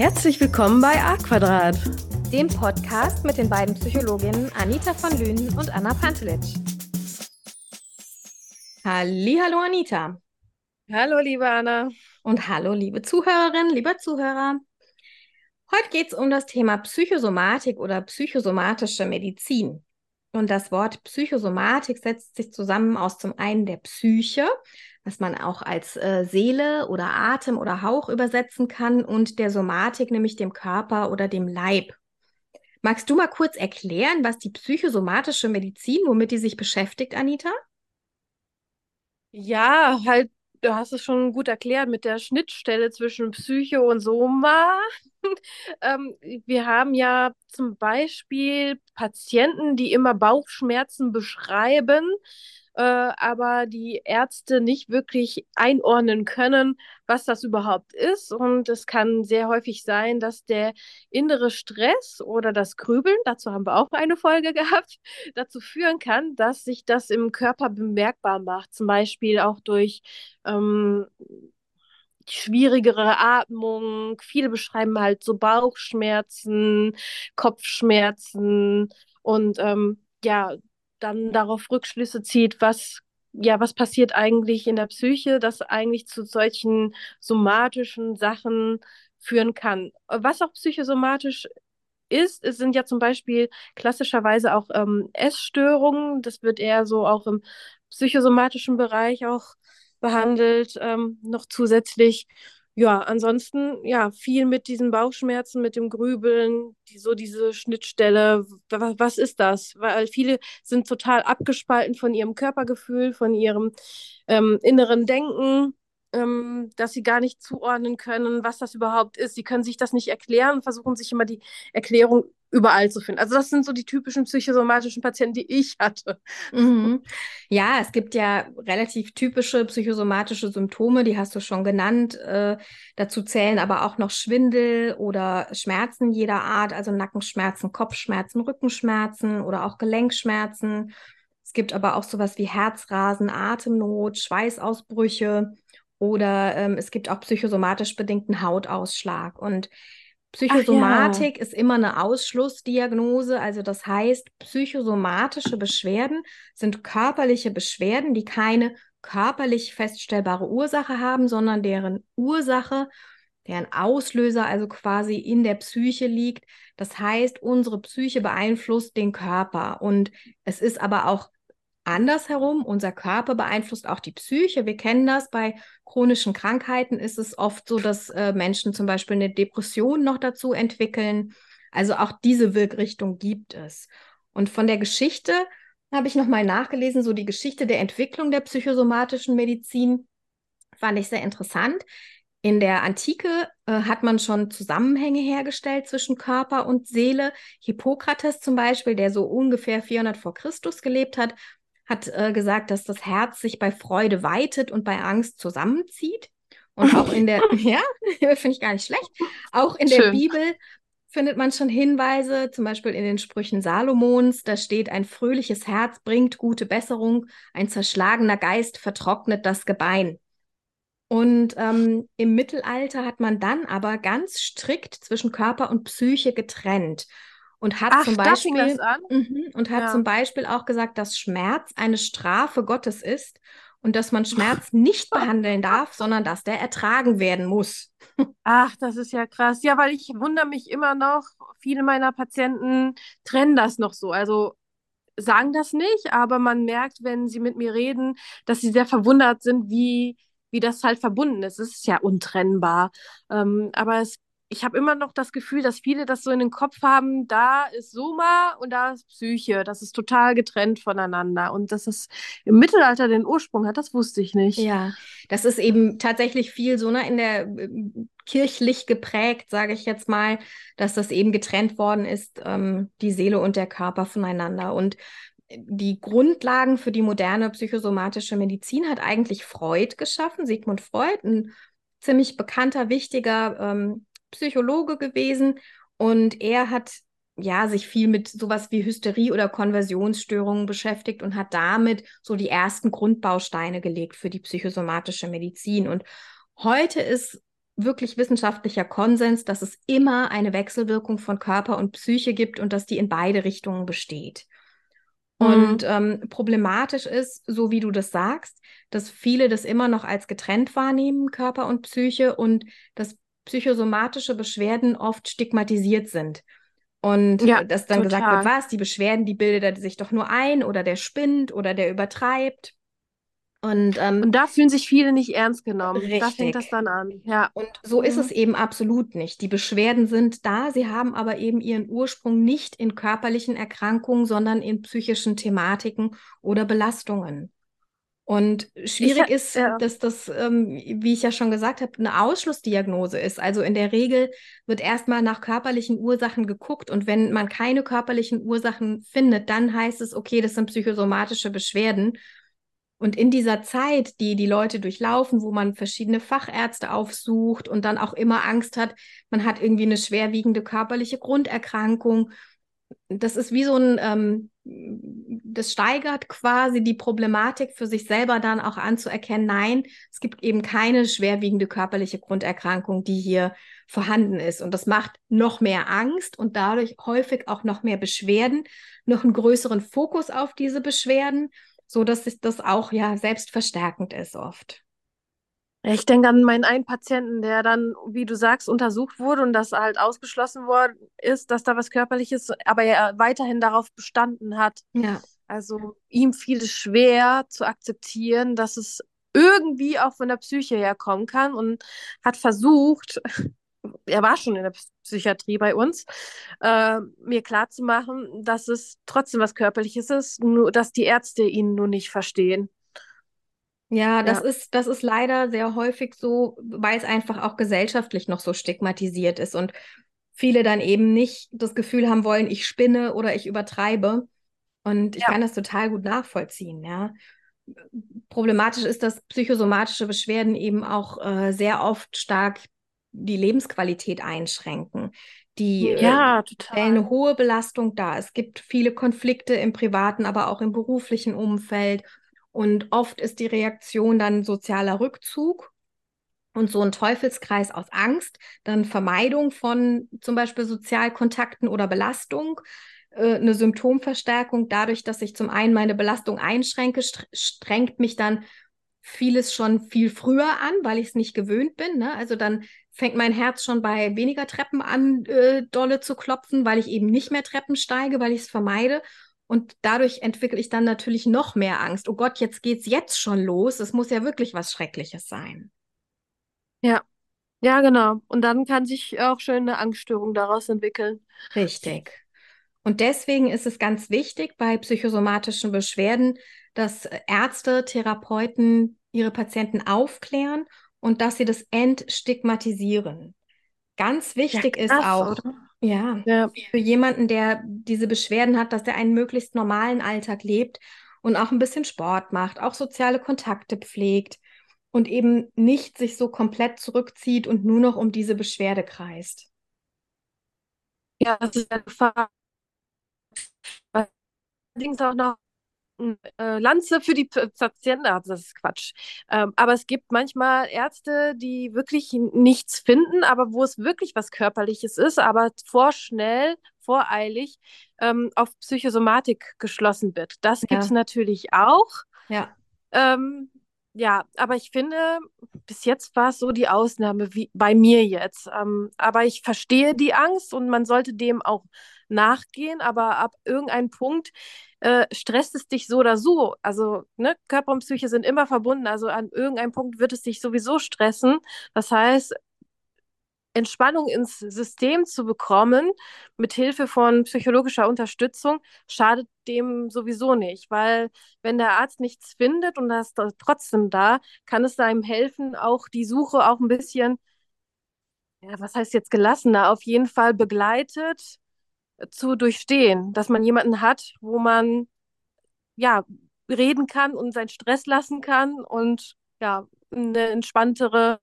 Herzlich willkommen bei A Quadrat, dem Podcast mit den beiden Psychologinnen Anita von Lünen und Anna Pantelic. Hallo Anita. Hallo liebe Anna. Und hallo liebe Zuhörerinnen, lieber Zuhörer. Heute geht es um das Thema Psychosomatik oder psychosomatische Medizin. Und das Wort Psychosomatik setzt sich zusammen aus zum einen der Psyche, was man auch als äh, Seele oder Atem oder Hauch übersetzen kann, und der Somatik, nämlich dem Körper oder dem Leib. Magst du mal kurz erklären, was die psychosomatische Medizin, womit die sich beschäftigt, Anita? Ja, halt, du hast es schon gut erklärt mit der Schnittstelle zwischen Psyche und Soma. ähm, wir haben ja zum Beispiel Patienten, die immer Bauchschmerzen beschreiben äh, aber die Ärzte nicht wirklich einordnen können, was das überhaupt ist. Und es kann sehr häufig sein, dass der innere Stress oder das Grübeln, dazu haben wir auch eine Folge gehabt, dazu führen kann, dass sich das im Körper bemerkbar macht. Zum Beispiel auch durch ähm, schwierigere Atmung. Viele beschreiben halt so Bauchschmerzen, Kopfschmerzen und ähm, ja, dann darauf Rückschlüsse zieht, was ja, was passiert eigentlich in der Psyche, das eigentlich zu solchen somatischen Sachen führen kann. Was auch psychosomatisch ist, es sind ja zum Beispiel klassischerweise auch ähm, Essstörungen. Das wird eher so auch im psychosomatischen Bereich auch behandelt, ähm, noch zusätzlich ja, ansonsten, ja, viel mit diesen Bauchschmerzen, mit dem Grübeln, die, so diese Schnittstelle. Was, was ist das? Weil viele sind total abgespalten von ihrem Körpergefühl, von ihrem ähm, inneren Denken, ähm, dass sie gar nicht zuordnen können, was das überhaupt ist. Sie können sich das nicht erklären, versuchen sich immer die Erklärung überall zu finden. Also das sind so die typischen psychosomatischen Patienten, die ich hatte. Mhm. Ja, es gibt ja relativ typische psychosomatische Symptome, die hast du schon genannt. Äh, dazu zählen aber auch noch Schwindel oder Schmerzen jeder Art, also Nackenschmerzen, Kopfschmerzen, Rückenschmerzen oder auch Gelenkschmerzen. Es gibt aber auch sowas wie Herzrasen, Atemnot, Schweißausbrüche oder ähm, es gibt auch psychosomatisch bedingten Hautausschlag. Und Psychosomatik ja. ist immer eine Ausschlussdiagnose. Also das heißt, psychosomatische Beschwerden sind körperliche Beschwerden, die keine körperlich feststellbare Ursache haben, sondern deren Ursache, deren Auslöser also quasi in der Psyche liegt. Das heißt, unsere Psyche beeinflusst den Körper. Und es ist aber auch andersherum, unser Körper beeinflusst auch die Psyche. Wir kennen das. Bei chronischen Krankheiten ist es oft so, dass äh, Menschen zum Beispiel eine Depression noch dazu entwickeln. Also auch diese Wirkrichtung gibt es. Und von der Geschichte habe ich nochmal nachgelesen, so die Geschichte der Entwicklung der psychosomatischen Medizin fand ich sehr interessant. In der Antike äh, hat man schon Zusammenhänge hergestellt zwischen Körper und Seele. Hippokrates zum Beispiel, der so ungefähr 400 vor Christus gelebt hat, hat äh, gesagt, dass das Herz sich bei Freude weitet und bei Angst zusammenzieht. Und auch in der, ja, finde ich gar nicht schlecht. Auch in Schön. der Bibel findet man schon Hinweise, zum Beispiel in den Sprüchen Salomons, da steht, ein fröhliches Herz bringt gute Besserung, ein zerschlagener Geist vertrocknet das Gebein. Und ähm, im Mittelalter hat man dann aber ganz strikt zwischen Körper und Psyche getrennt und hat Ach, zum Beispiel mh, und hat ja. zum Beispiel auch gesagt, dass Schmerz eine Strafe Gottes ist und dass man Schmerz nicht behandeln darf, sondern dass der ertragen werden muss. Ach, das ist ja krass. Ja, weil ich wundere mich immer noch, viele meiner Patienten trennen das noch so. Also sagen das nicht, aber man merkt, wenn sie mit mir reden, dass sie sehr verwundert sind, wie, wie das halt verbunden ist. Es ist ja untrennbar. Ähm, aber es ich habe immer noch das Gefühl, dass viele das so in den Kopf haben, da ist Soma und da ist Psyche. Das ist total getrennt voneinander. Und dass es im Mittelalter den Ursprung hat, das wusste ich nicht. Ja, das ist eben tatsächlich viel so ne, in der äh, kirchlich geprägt, sage ich jetzt mal, dass das eben getrennt worden ist, ähm, die Seele und der Körper voneinander. Und die Grundlagen für die moderne psychosomatische Medizin hat eigentlich Freud geschaffen, Sigmund Freud, ein ziemlich bekannter, wichtiger ähm, Psychologe gewesen und er hat ja sich viel mit sowas wie Hysterie oder Konversionsstörungen beschäftigt und hat damit so die ersten Grundbausteine gelegt für die psychosomatische Medizin. Und heute ist wirklich wissenschaftlicher Konsens, dass es immer eine Wechselwirkung von Körper und Psyche gibt und dass die in beide Richtungen besteht. Und ähm, problematisch ist, so wie du das sagst, dass viele das immer noch als getrennt wahrnehmen, Körper und Psyche, und dass psychosomatische Beschwerden oft stigmatisiert sind. Und Ja, dass dann gesagt wird, total. was, die Beschwerden, die bildet er sich doch nur ein oder der spinnt oder der übertreibt. Und ähm, Und da fühlen sich viele nicht ernst genommen. Da fängt das richtig. dann an. Ja. Und so ist es Mhm. eben absolut nicht. Die Beschwerden sind da, sie haben aber eben ihren Ursprung nicht in körperlichen Erkrankungen, sondern in psychischen Thematiken oder Belastungen. Und Ich, schwierig ha- ist, ja. dass das, ähm, wie ich ja schon gesagt habe, eine Ausschlussdiagnose ist. Also in der Regel wird erstmal nach körperlichen Ursachen geguckt und wenn man keine körperlichen Ursachen findet, dann heißt es, okay, das sind psychosomatische Beschwerden. Und in dieser Zeit, die die Leute durchlaufen, wo man verschiedene Fachärzte aufsucht und dann auch immer Angst hat, man hat irgendwie eine schwerwiegende körperliche Grunderkrankung, das ist wie so ein, ähm, das steigert quasi die Problematik für sich selber dann auch anzuerkennen, nein, es gibt eben keine schwerwiegende körperliche Grunderkrankung, die hier vorhanden ist. Und das macht noch mehr Angst und dadurch häufig auch noch mehr Beschwerden, noch einen größeren Fokus auf diese Beschwerden so dass sich das auch ja selbstverstärkend ist oft. Ich denke an meinen einen Patienten, der dann, wie du sagst, untersucht wurde und das halt ausgeschlossen worden ist, dass da was Körperliches, aber er weiterhin darauf bestanden hat. Ja, Also ihm fiel es schwer zu akzeptieren, dass es irgendwie auch von der Psyche herkommen kann und hat versucht, er war schon in der Psychiatrie bei uns, äh, mir klarzumachen, dass es trotzdem was Körperliches ist, nur dass die Ärzte ihn nur nicht verstehen. Ja, das Ja, ist, das ist leider sehr häufig so, weil es einfach auch gesellschaftlich noch so stigmatisiert ist und viele dann eben nicht das Gefühl haben wollen, ich spinne oder ich übertreibe. Und ich ja, kann das total gut nachvollziehen, ja. Problematisch ist, dass psychosomatische Beschwerden eben auch äh, sehr oft stark die Lebensqualität einschränken. Die äh, ja, stellen eine hohe Belastung dar. Es gibt viele Konflikte im privaten, aber auch im beruflichen Umfeld. Und oft ist die Reaktion dann sozialer Rückzug und so ein Teufelskreis aus Angst, dann Vermeidung von zum Beispiel Sozialkontakten oder Belastung, äh, eine Symptomverstärkung dadurch, dass ich zum einen meine Belastung einschränke, str strengt mich dann vieles schon viel früher an, weil ich es nicht gewöhnt bin. Ne? Also dann fängt mein Herz schon bei weniger Treppen an, äh, dolle zu klopfen, weil ich eben nicht mehr Treppen steige, weil ich es vermeide. Und dadurch entwickle ich dann natürlich noch mehr Angst. Oh Gott, jetzt geht's jetzt schon los. Es muss ja wirklich was Schreckliches sein. Ja, ja, genau. Und dann kann sich auch schön eine Angststörung daraus entwickeln. Richtig. Und deswegen ist es ganz wichtig bei psychosomatischen Beschwerden, dass Ärzte, Therapeuten ihre Patienten aufklären und dass sie das entstigmatisieren. Ganz Ja, wichtig ist krass, auch, oder? ja, Ja, für jemanden, der diese Beschwerden hat, dass er einen möglichst normalen Alltag lebt und auch ein bisschen Sport macht, auch soziale Kontakte pflegt und eben nicht sich so komplett zurückzieht und nur noch um diese Beschwerde kreist. ja, das ist eine Gefahr. Allerdings auch noch Lanze für die Patienten, ah, das ist Quatsch. Ähm, aber es gibt manchmal Ärzte, die wirklich nichts finden, aber wo es wirklich was Körperliches ist, aber vorschnell, voreilig ähm, auf Psychosomatik geschlossen wird. Das gibt es natürlich auch. ja. Ähm, ja, aber ich finde, bis jetzt war es so die Ausnahme, wie bei mir jetzt. Ähm, aber ich verstehe die Angst und man sollte dem auch nachgehen, aber ab irgendeinem Punkt äh, stresst es dich so oder so. Also, ne, Körper und Psyche sind immer verbunden. Also an irgendeinem Punkt wird es dich sowieso stressen. Das heißt, Entspannung ins System zu bekommen, mit Hilfe von psychologischer Unterstützung, schadet dem sowieso nicht, weil wenn der Arzt nichts findet und das ist trotzdem da, kann es einem helfen, auch die Suche auch ein bisschen, ja, was heißt jetzt gelassener, auf jeden Fall begleitet zu durchstehen, dass man jemanden hat, wo man ja reden kann und seinen Stress lassen kann und ja eine entspanntere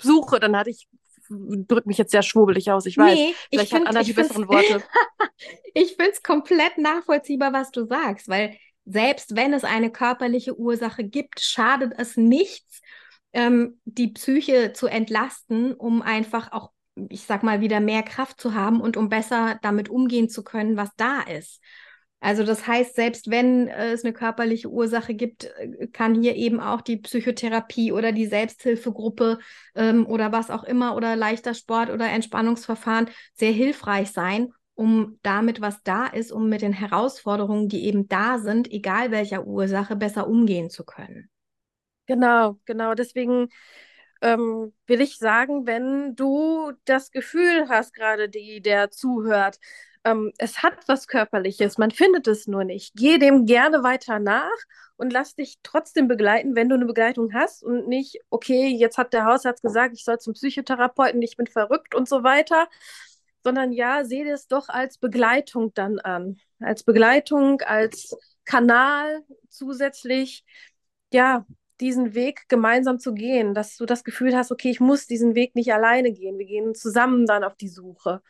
Suche dann hat. Ich drücke mich jetzt sehr schwurbelig aus, ich weiß. Nee, ich Vielleicht hat Anna die besseren Worte. ich finde es komplett nachvollziehbar, was du sagst, weil selbst wenn es eine körperliche Ursache gibt, schadet es nichts, ähm, die Psyche zu entlasten, um einfach auch, ich sag mal, wieder mehr Kraft zu haben und um besser damit umgehen zu können, was da ist. Also das heißt, selbst wenn äh, es eine körperliche Ursache gibt, äh, kann hier eben auch die Psychotherapie oder die Selbsthilfegruppe ähm, oder was auch immer oder leichter Sport oder Entspannungsverfahren sehr hilfreich sein, um damit, was da ist, um mit den Herausforderungen, die eben da sind, egal welcher Ursache, besser umgehen zu können. Genau, genau. Deswegen ähm, will ich sagen, wenn du das Gefühl hast, gerade die, der zuhört, ähm, es hat was Körperliches, man findet es nur nicht. Geh dem gerne weiter nach und lass dich trotzdem begleiten, wenn du eine Begleitung hast und nicht, okay, jetzt hat der Hausarzt gesagt, ich soll zum Psychotherapeuten, ich bin verrückt und so weiter, sondern ja, sehe das doch als Begleitung dann an. Als Begleitung, als Kanal zusätzlich, ja, diesen Weg gemeinsam zu gehen, dass du das Gefühl hast, okay, ich muss diesen Weg nicht alleine gehen. Wir gehen zusammen dann auf die Suche.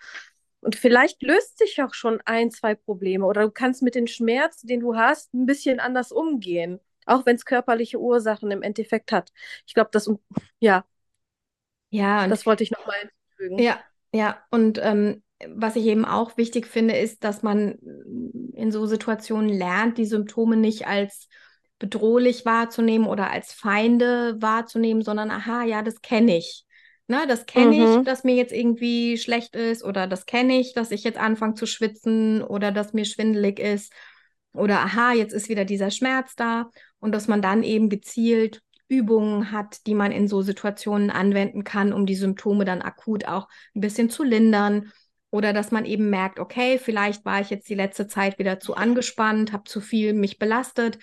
Und vielleicht löst sich auch schon ein, zwei Probleme oder du kannst mit den Schmerz, den du hast, ein bisschen anders umgehen, auch wenn es körperliche Ursachen im Endeffekt hat. Ich glaube, das, ja. Ja, das wollte ich nochmal hinzufügen. Ja, ja. Und ähm, was ich eben auch wichtig finde, ist, dass man in so Situationen lernt, die Symptome nicht als bedrohlich wahrzunehmen oder als Feinde wahrzunehmen, sondern aha, ja, das kenne ich. Ne, das kenne mhm. ich, dass mir jetzt irgendwie schlecht ist oder das kenne ich, dass ich jetzt anfange zu schwitzen oder dass mir schwindelig ist oder aha, jetzt ist wieder dieser Schmerz da und dass man dann eben gezielt Übungen hat, die man in so Situationen anwenden kann, um die Symptome dann akut auch ein bisschen zu lindern oder dass man eben merkt, okay, vielleicht war ich jetzt die letzte Zeit wieder zu angespannt, habe zu viel mich belastet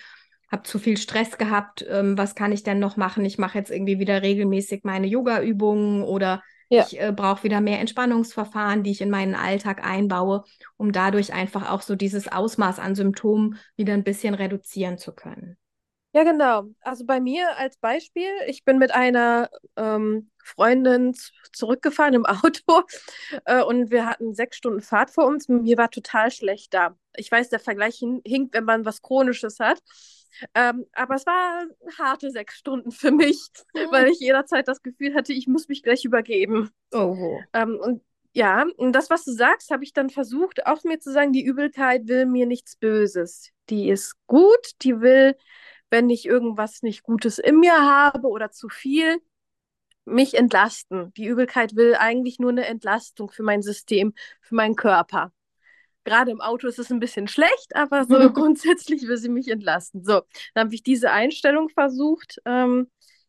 habe zu viel Stress gehabt, ähm, was kann ich denn noch machen? Ich mache jetzt irgendwie wieder regelmäßig meine Yoga-Übungen oder ja. ich äh, brauche wieder mehr Entspannungsverfahren, die ich in meinen Alltag einbaue, um dadurch einfach auch so dieses Ausmaß an Symptomen wieder ein bisschen reduzieren zu können. Ja, genau. Also bei mir als Beispiel, ich bin mit einer ähm, Freundin zurückgefahren im Auto äh, und wir hatten sechs Stunden Fahrt vor uns. Mir war total schlecht da. Ich weiß, der Vergleich hinkt, wenn man was Chronisches hat. Ähm, aber es war harte sechs Stunden für mich, mhm. weil ich jederzeit das Gefühl hatte, ich muss mich gleich übergeben. Oh. Ähm, und ja, und das, was du sagst, habe ich dann versucht, auch mir zu sagen, die Übelkeit will mir nichts Böses. Die ist gut, die will, wenn ich irgendwas nicht Gutes in mir habe oder zu viel, mich entlasten. Die Übelkeit will eigentlich nur eine Entlastung für mein System, für meinen Körper. Gerade im Auto ist es ein bisschen schlecht, aber so grundsätzlich will sie mich entlasten. So, dann habe ich diese Einstellung versucht, ähm,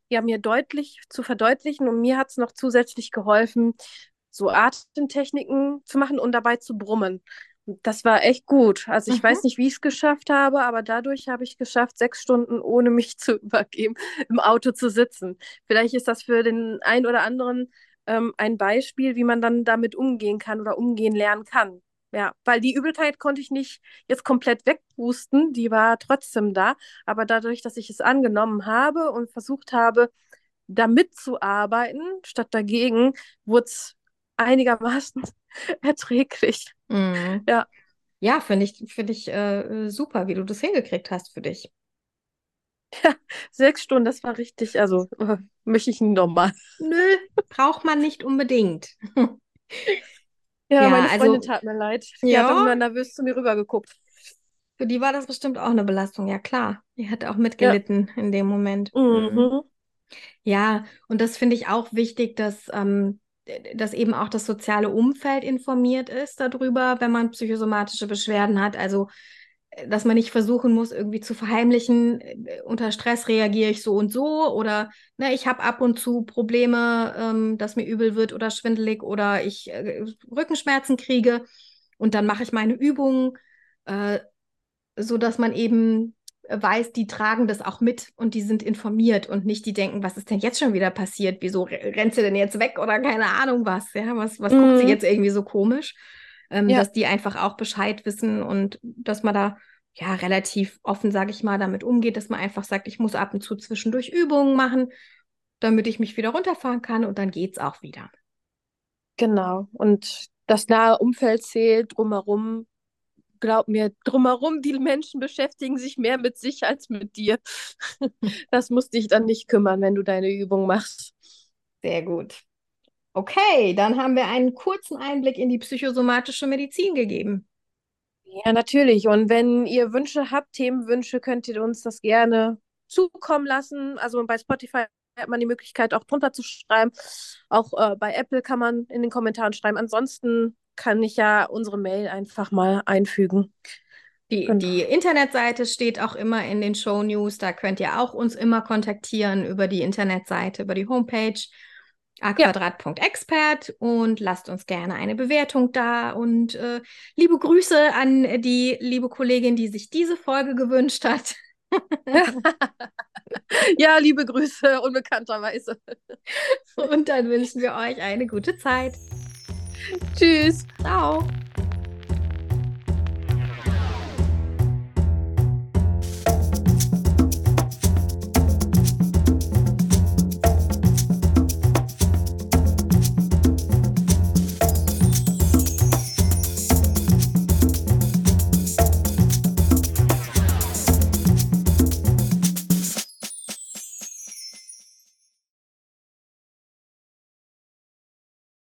ja, mir deutlich zu verdeutlichen und mir hat es noch zusätzlich geholfen, so Atemtechniken zu machen und dabei zu brummen. Das war echt gut. Also ich mhm. weiß nicht, wie ich es geschafft habe, aber dadurch habe ich geschafft, sechs Stunden ohne mich zu übergeben, im Auto zu sitzen. Vielleicht ist das für den einen oder anderen ähm, ein Beispiel, wie man dann damit umgehen kann oder umgehen lernen kann. Ja, weil die Übelkeit konnte ich nicht jetzt komplett wegpusten, die war trotzdem da. Aber dadurch, dass ich es angenommen habe und versucht habe, damit zu arbeiten, statt dagegen, wurde es einigermaßen erträglich. Mhm. Ja. Ja, finde ich, find ich äh, super, wie du das hingekriegt hast für dich. Ja, sechs Stunden, das war richtig, also äh, möchte ich nochmal. Nö, braucht man nicht unbedingt. Ja, ja meine Freundin also, tat mir leid. Die ja. hat immer nervös zu mir rübergeguckt. Für die war das bestimmt auch eine Belastung, ja klar. Die hat auch mitgelitten ja. in dem Moment. Mhm. mhm. Ja, und das finde ich auch wichtig, dass, ähm, dass eben auch das soziale Umfeld informiert ist darüber, wenn man psychosomatische Beschwerden hat. Also dass man nicht versuchen muss, irgendwie zu verheimlichen, äh, unter Stress reagiere ich so und so oder ne, ich habe ab und zu Probleme, ähm, dass mir übel wird oder schwindelig oder ich äh, Rückenschmerzen kriege und dann mache ich meine Übungen, äh, so dass man eben weiß, die tragen das auch mit und die sind informiert und nicht die denken, was ist denn jetzt schon wieder passiert? Wieso rennt sie denn jetzt weg oder keine Ahnung was? Ja, was, was mhm. guckt sie mhm. jetzt irgendwie so komisch? Ähm, ja. dass die einfach auch Bescheid wissen und dass man da ja relativ offen, sage ich mal, damit umgeht, dass man einfach sagt, ich muss ab und zu zwischendurch Übungen machen, damit ich mich wieder runterfahren kann und dann geht es auch wieder. Genau. Und das nahe Umfeld zählt drumherum glaub mir, drumherum, die Menschen beschäftigen sich mehr mit sich als mit dir. Das muss dich dann nicht kümmern, wenn du deine Übung machst. Sehr gut. Okay, dann haben wir einen kurzen Einblick in die psychosomatische Medizin gegeben. Ja, natürlich. Und wenn ihr Wünsche habt, Themenwünsche, könnt ihr uns das gerne zukommen lassen. Also bei Spotify hat man die Möglichkeit, auch drunter zu schreiben. Auch äh, bei Apple kann man in den Kommentaren schreiben. Ansonsten kann ich ja unsere Mail einfach mal einfügen. Die, genau. die Internetseite steht auch immer in den Show News. Da könnt ihr auch uns immer kontaktieren über die Internetseite, über die Homepage aquadrat.expert und lasst uns gerne eine Bewertung da und äh, liebe Grüße an die liebe Kollegin, die sich diese Folge gewünscht hat. ja, liebe Grüße, unbekannterweise. Und dann wünschen wir euch eine gute Zeit. Tschüss. Ciao.